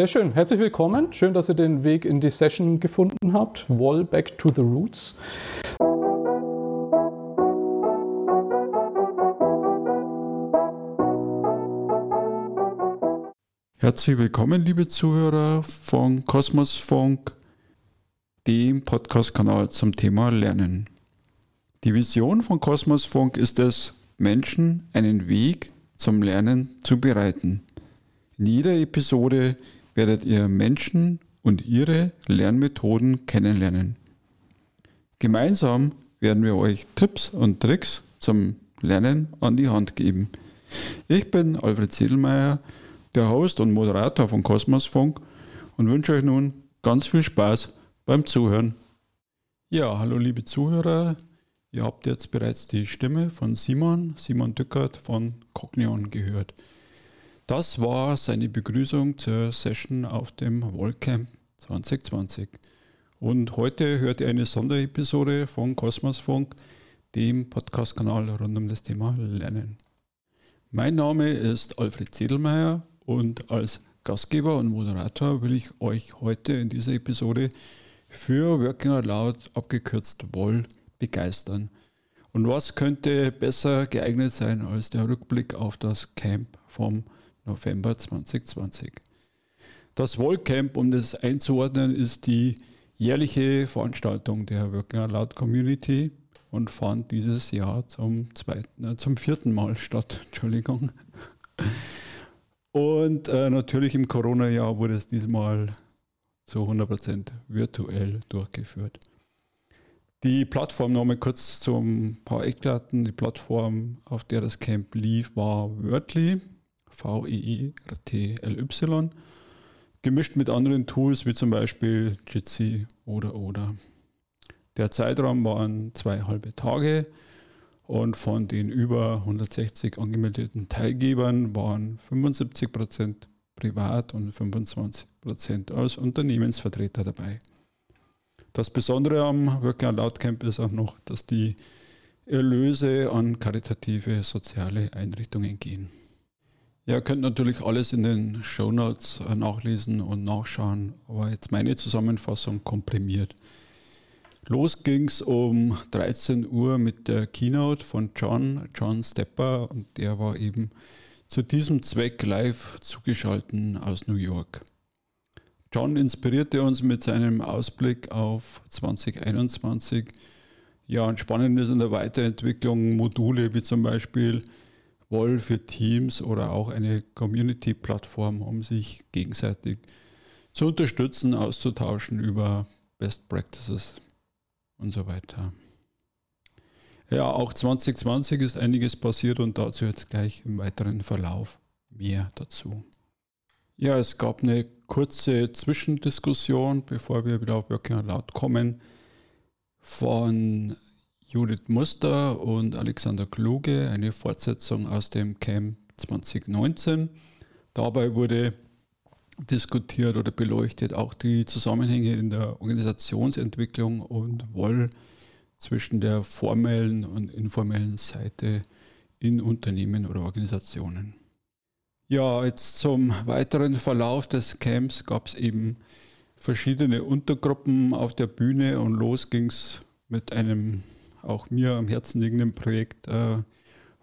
Sehr schön. Herzlich willkommen. Schön, dass ihr den Weg in die Session gefunden habt. Wall Back to the Roots. Herzlich willkommen, liebe Zuhörer von Kosmos Funk, dem Podcast-Kanal zum Thema Lernen. Die Vision von Kosmos Funk ist es, Menschen einen Weg zum Lernen zu bereiten. In jeder Episode werdet ihr Menschen und ihre Lernmethoden kennenlernen. Gemeinsam werden wir euch Tipps und Tricks zum Lernen an die Hand geben. Ich bin Alfred Sedelmeier, der Host und Moderator von Kosmos Funk und wünsche euch nun ganz viel Spaß beim Zuhören. Ja, hallo liebe Zuhörer. Ihr habt jetzt bereits die Stimme von Simon, Simon Dückert von Cognion gehört. Das war seine Begrüßung zur Session auf dem Wallcamp 2020. Und heute hört ihr eine Sonderepisode von Kosmos Funk, dem Podcast-Kanal rund um das Thema Lernen. Mein Name ist Alfred Zedelmeier und als Gastgeber und Moderator will ich euch heute in dieser Episode für Working Out Loud, abgekürzt WOL, begeistern. Und was könnte besser geeignet sein als der Rückblick auf das Camp vom November 2020. Das Wollcamp, um das einzuordnen, ist die jährliche Veranstaltung der Working Out Loud Community und fand dieses Jahr zum, zweiten, äh, zum vierten Mal statt. Entschuldigung. Und äh, natürlich im Corona-Jahr wurde es diesmal zu 100% virtuell durchgeführt. Die Plattform, nochmal kurz zu ein paar Eckdaten. Die Plattform, auf der das Camp lief, war Wordly. V-I-I-T-L-Y, gemischt mit anderen Tools wie zum Beispiel Jitsi oder oder. Der Zeitraum waren zwei halbe Tage und von den über 160 angemeldeten Teilgebern waren 75 Prozent privat und 25 Prozent als Unternehmensvertreter dabei. Das Besondere am Working Out Camp ist auch noch, dass die Erlöse an karitative soziale Einrichtungen gehen. Ihr könnt natürlich alles in den Show Notes äh, nachlesen und nachschauen, aber jetzt meine Zusammenfassung komprimiert. Los ging es um 13 Uhr mit der Keynote von John, John Stepper, und der war eben zu diesem Zweck live zugeschaltet aus New York. John inspirierte uns mit seinem Ausblick auf 2021. Ja, und spannend ist in der Weiterentwicklung Module wie zum Beispiel Wall für Teams oder auch eine Community-Plattform, um sich gegenseitig zu unterstützen, auszutauschen über Best Practices und so weiter. Ja, auch 2020 ist einiges passiert und dazu jetzt gleich im weiteren Verlauf mehr dazu. Ja, es gab eine kurze Zwischendiskussion, bevor wir wieder auf Working Out Loud kommen, von Judith Muster und Alexander Kluge, eine Fortsetzung aus dem Camp 2019. Dabei wurde diskutiert oder beleuchtet auch die Zusammenhänge in der Organisationsentwicklung und Woll zwischen der formellen und informellen Seite in Unternehmen oder Organisationen. Ja, jetzt zum weiteren Verlauf des Camps gab es eben verschiedene Untergruppen auf der Bühne und los ging es mit einem auch mir am Herzen liegenden Projekt äh,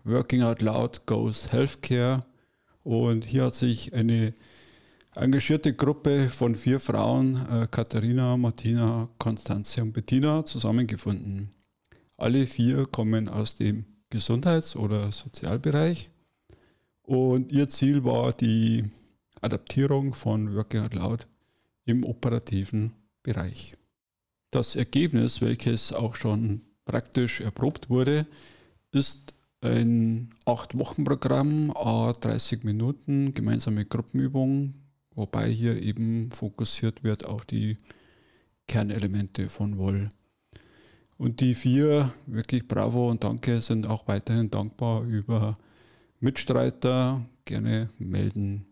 Working Out Loud Goes Healthcare. Und hier hat sich eine engagierte Gruppe von vier Frauen, äh, Katharina, Martina, Konstanze und Bettina, zusammengefunden. Alle vier kommen aus dem Gesundheits- oder Sozialbereich. Und ihr Ziel war die Adaptierung von Working Out Loud im operativen Bereich. Das Ergebnis, welches auch schon praktisch erprobt wurde, ist ein 8-Wochen-Programm, 30 Minuten, gemeinsame Gruppenübung, wobei hier eben fokussiert wird auf die Kernelemente von Woll. Und die vier, wirklich bravo und danke, sind auch weiterhin dankbar über Mitstreiter, gerne melden.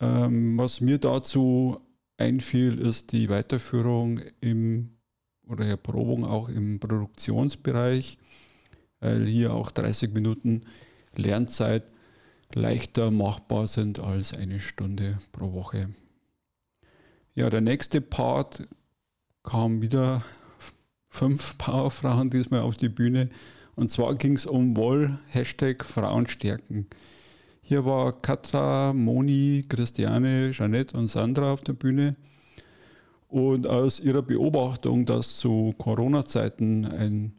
Ähm, was mir dazu einfiel, ist die Weiterführung im oder Erprobung auch im Produktionsbereich, weil hier auch 30 Minuten Lernzeit leichter machbar sind als eine Stunde pro Woche. Ja, der nächste Part kam wieder fünf Powerfrauen diesmal auf die Bühne. Und zwar ging es um Woll, Hashtag Frauenstärken. Hier war Katra, Moni, Christiane, Jeanette und Sandra auf der Bühne. Und aus ihrer Beobachtung, dass zu Corona-Zeiten ein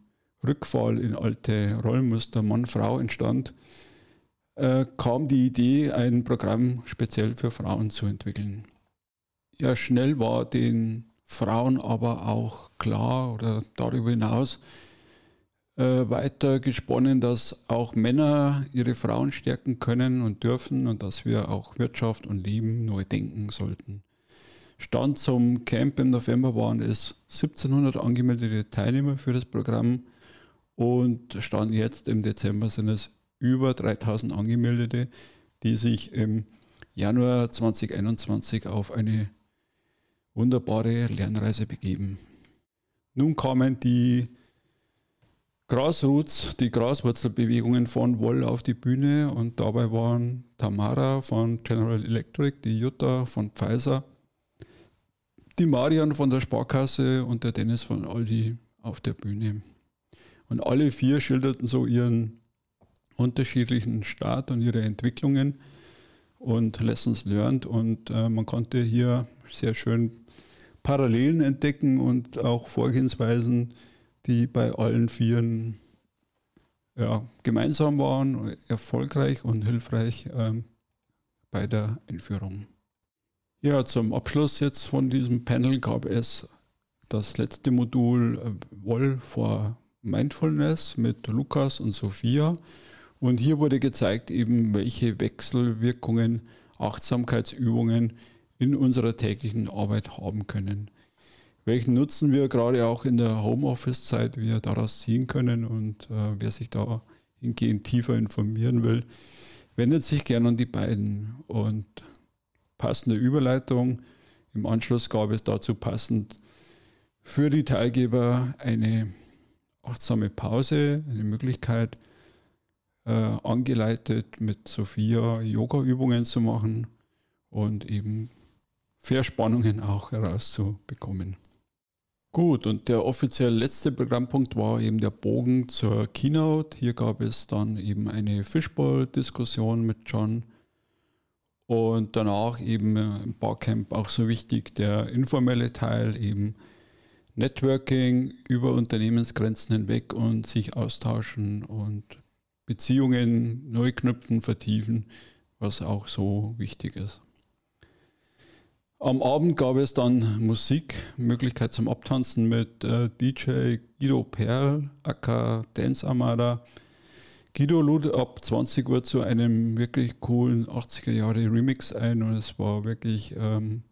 Rückfall in alte Rollenmuster Mann-Frau entstand, äh, kam die Idee, ein Programm speziell für Frauen zu entwickeln. Ja, schnell war den Frauen aber auch klar oder darüber hinaus äh, weiter gesponnen, dass auch Männer ihre Frauen stärken können und dürfen und dass wir auch Wirtschaft und Leben neu denken sollten. Stand zum Camp im November waren es 1700 angemeldete Teilnehmer für das Programm und Stand jetzt im Dezember sind es über 3000 Angemeldete, die sich im Januar 2021 auf eine wunderbare Lernreise begeben. Nun kamen die Grassroots, die Graswurzelbewegungen von Woll auf die Bühne und dabei waren Tamara von General Electric, die Jutta von Pfizer, die Marian von der Sparkasse und der Dennis von Aldi auf der Bühne. Und alle vier schilderten so ihren unterschiedlichen Start und ihre Entwicklungen und Lessons learned. Und äh, man konnte hier sehr schön Parallelen entdecken und auch Vorgehensweisen, die bei allen Vieren ja, gemeinsam waren, erfolgreich und hilfreich äh, bei der Einführung. Ja, zum Abschluss jetzt von diesem Panel gab es das letzte Modul äh, Woll for Mindfulness mit Lukas und Sophia. Und hier wurde gezeigt, eben welche Wechselwirkungen Achtsamkeitsübungen in unserer täglichen Arbeit haben können. Welchen Nutzen wir gerade auch in der Homeoffice-Zeit wir daraus ziehen können und äh, wer sich da hingehend tiefer informieren will, wendet sich gerne an die beiden. Und passende Überleitung. Im Anschluss gab es dazu passend für die Teilgeber eine achtsame Pause, eine Möglichkeit, äh, angeleitet mit Sophia Yoga-Übungen zu machen und eben Verspannungen auch herauszubekommen. Gut, und der offiziell letzte Programmpunkt war eben der Bogen zur Keynote. Hier gab es dann eben eine Fishbowl-Diskussion mit John und danach eben im Barcamp auch so wichtig der informelle Teil, eben Networking über Unternehmensgrenzen hinweg und sich austauschen und Beziehungen neu knüpfen, vertiefen, was auch so wichtig ist. Am Abend gab es dann Musik, Möglichkeit zum Abtanzen mit äh, DJ Guido Perl, aka Dance Armada. Guido lud ab 20 Uhr zu einem wirklich coolen 80er Jahre Remix ein und es war wirklich ähm,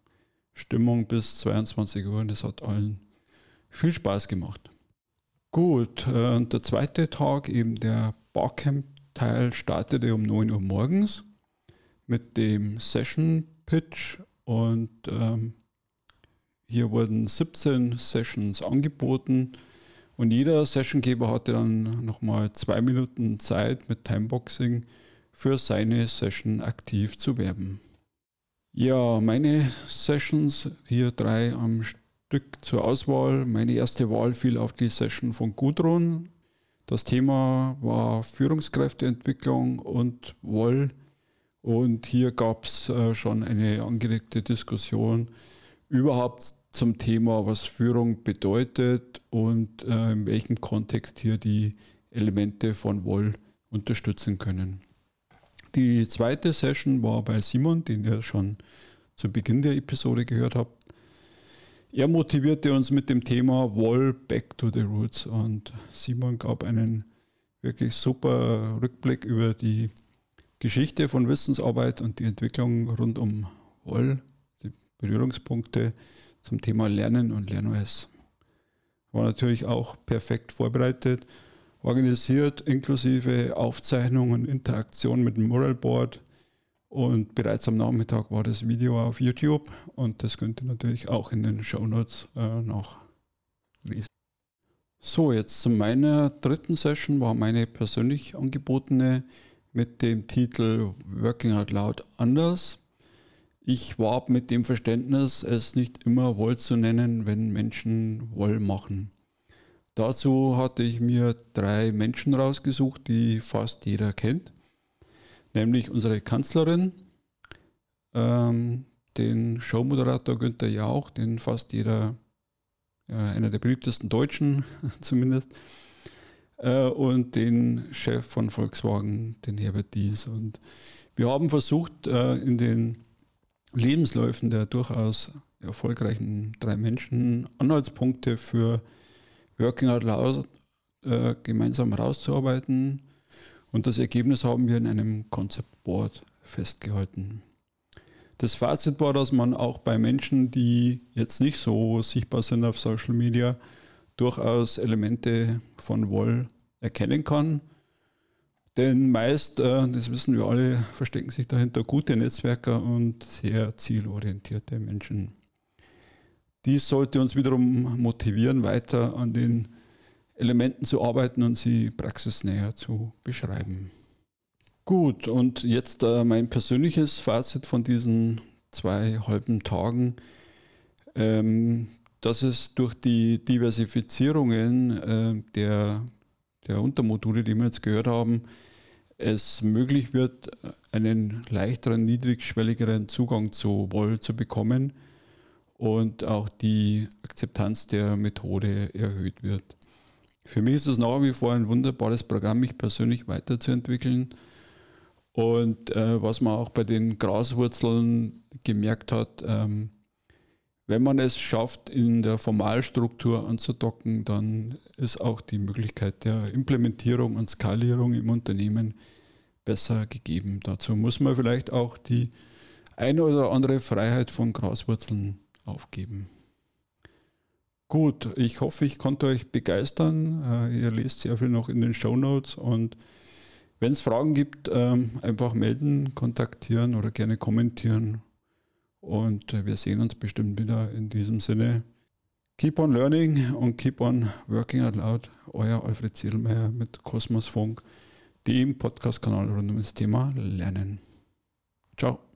Stimmung bis 22 Uhr und es hat allen viel Spaß gemacht. Gut, äh, und der zweite Tag, eben der Barcamp-Teil, startete um 9 Uhr morgens mit dem Session Pitch und ähm, hier wurden 17 Sessions angeboten und jeder Sessiongeber hatte dann nochmal zwei Minuten Zeit mit Timeboxing für seine Session aktiv zu werben. Ja, meine Sessions, hier drei am Stück zur Auswahl. Meine erste Wahl fiel auf die Session von Gudrun. Das Thema war Führungskräfteentwicklung und Woll und hier gab es äh, schon eine angeregte Diskussion überhaupt zum Thema, was Führung bedeutet und äh, in welchem Kontext hier die Elemente von Woll unterstützen können. Die zweite Session war bei Simon, den ihr schon zu Beginn der Episode gehört habt. Er motivierte uns mit dem Thema Woll Back to the Roots und Simon gab einen wirklich super Rückblick über die Geschichte von Wissensarbeit und die Entwicklung rund um Woll, die Berührungspunkte zum Thema Lernen und LernOS. War natürlich auch perfekt vorbereitet, organisiert inklusive Aufzeichnung und Interaktion mit dem Mural Board. Und bereits am Nachmittag war das Video auf YouTube und das könnt ihr natürlich auch in den Show Notes äh, nachlesen. So, jetzt zu meiner dritten Session war meine persönlich angebotene mit dem Titel Working Out Loud anders. Ich warb mit dem Verständnis, es nicht immer Woll zu nennen, wenn Menschen Woll machen. Dazu hatte ich mir drei Menschen rausgesucht, die fast jeder kennt, nämlich unsere Kanzlerin, ähm, den Showmoderator Günther Jauch, den fast jeder, äh, einer der beliebtesten Deutschen zumindest, äh, und den Chef von Volkswagen, den Herbert Dies. Und wir haben versucht, äh, in den Lebensläufen der durchaus erfolgreichen drei Menschen Anhaltspunkte für Working Out Loud äh, gemeinsam herauszuarbeiten. Und das Ergebnis haben wir in einem Concept Board festgehalten. Das Fazit war, dass man auch bei Menschen, die jetzt nicht so sichtbar sind auf Social Media, durchaus Elemente von Woll erkennen kann. Denn meist, äh, das wissen wir alle, verstecken sich dahinter gute Netzwerker und sehr zielorientierte Menschen. Dies sollte uns wiederum motivieren, weiter an den Elementen zu arbeiten und sie praxisnäher zu beschreiben. Gut, und jetzt äh, mein persönliches Fazit von diesen zwei halben Tagen. Ähm, dass es durch die Diversifizierungen äh, der, der Untermodule, die wir jetzt gehört haben, es möglich wird, einen leichteren, niedrigschwelligeren Zugang zu Woll zu bekommen und auch die Akzeptanz der Methode erhöht wird. Für mich ist es nach wie vor ein wunderbares Programm, mich persönlich weiterzuentwickeln. Und äh, was man auch bei den Graswurzeln gemerkt hat, ähm, wenn man es schafft, in der Formalstruktur anzudocken, dann ist auch die Möglichkeit der Implementierung und Skalierung im Unternehmen besser gegeben. Dazu muss man vielleicht auch die eine oder andere Freiheit von Graswurzeln aufgeben. Gut, ich hoffe, ich konnte euch begeistern. Äh, ihr lest sehr viel noch in den Show Notes und wenn es Fragen gibt, ähm, einfach melden, kontaktieren oder gerne kommentieren. Und äh, wir sehen uns bestimmt wieder in diesem Sinne. Keep on learning und keep on working out loud. Euer Alfred Ziedelmeier mit Kosmos Funk, dem Podcast-Kanal rund um das Thema Lernen. Ciao.